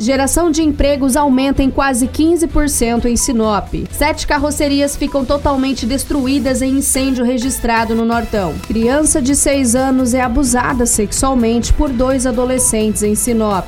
Geração de empregos aumenta em quase 15% em Sinop. Sete carrocerias ficam totalmente destruídas em incêndio registrado no Nortão. Criança de 6 anos é abusada sexualmente por dois adolescentes em Sinop.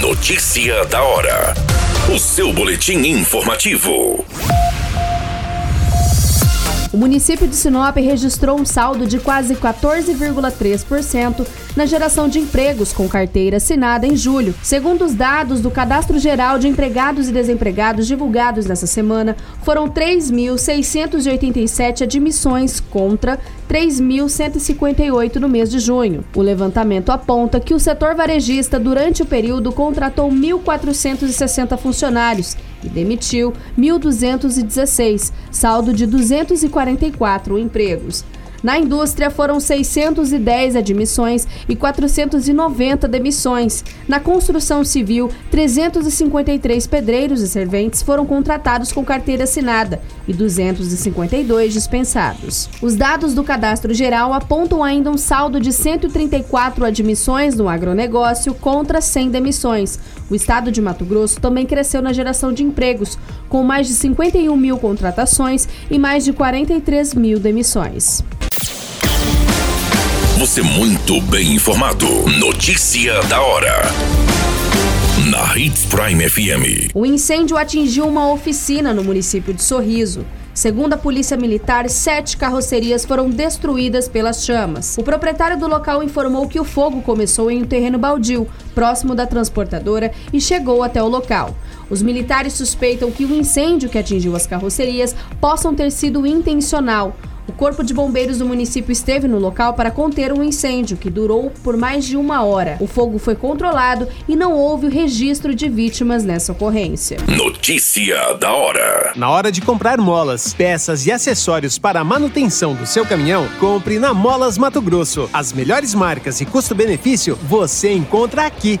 Notícia da hora. O seu boletim informativo. O município de Sinop registrou um saldo de quase 14,3% na geração de empregos com carteira assinada em julho. Segundo os dados do Cadastro Geral de Empregados e Desempregados divulgados nessa semana, foram 3.687 admissões contra 3.158 no mês de junho. O levantamento aponta que o setor varejista, durante o período, contratou 1.460 funcionários e demitiu 1.216, saldo de 244 empregos. Na indústria foram 610 admissões e 490 demissões. Na construção civil, 353 pedreiros e serventes foram contratados com carteira assinada e 252 dispensados. Os dados do Cadastro Geral apontam ainda um saldo de 134 admissões no agronegócio contra 100 demissões. O estado de Mato Grosso também cresceu na geração de empregos, com mais de 51 mil contratações e mais de 43 mil demissões. Você muito bem informado. Notícia da hora. Na Hits Prime FM. O incêndio atingiu uma oficina no município de Sorriso. Segundo a Polícia Militar, sete carrocerias foram destruídas pelas chamas. O proprietário do local informou que o fogo começou em um terreno baldio, próximo da transportadora, e chegou até o local. Os militares suspeitam que o incêndio que atingiu as carrocerias possam ter sido intencional. O Corpo de Bombeiros do município esteve no local para conter um incêndio que durou por mais de uma hora. O fogo foi controlado e não houve o registro de vítimas nessa ocorrência. Notícia da hora. Na hora de comprar molas, peças e acessórios para a manutenção do seu caminhão, compre na Molas Mato Grosso. As melhores marcas e custo-benefício você encontra aqui.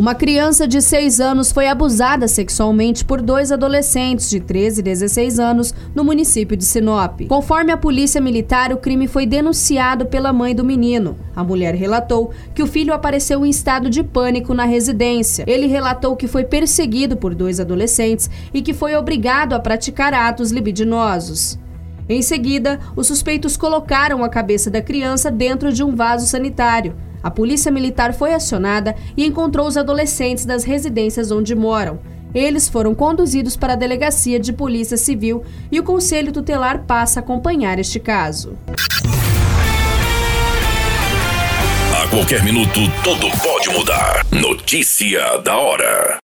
Uma criança de 6 anos foi abusada sexualmente por dois adolescentes de 13 e 16 anos no município de Sinop. Conforme a polícia militar, o crime foi denunciado pela mãe do menino. A mulher relatou que o filho apareceu em estado de pânico na residência. Ele relatou que foi perseguido por dois adolescentes e que foi obrigado a praticar atos libidinosos. Em seguida, os suspeitos colocaram a cabeça da criança dentro de um vaso sanitário. A polícia militar foi acionada e encontrou os adolescentes das residências onde moram. Eles foram conduzidos para a delegacia de polícia civil e o conselho tutelar passa a acompanhar este caso. A qualquer minuto, tudo pode mudar. Notícia da hora.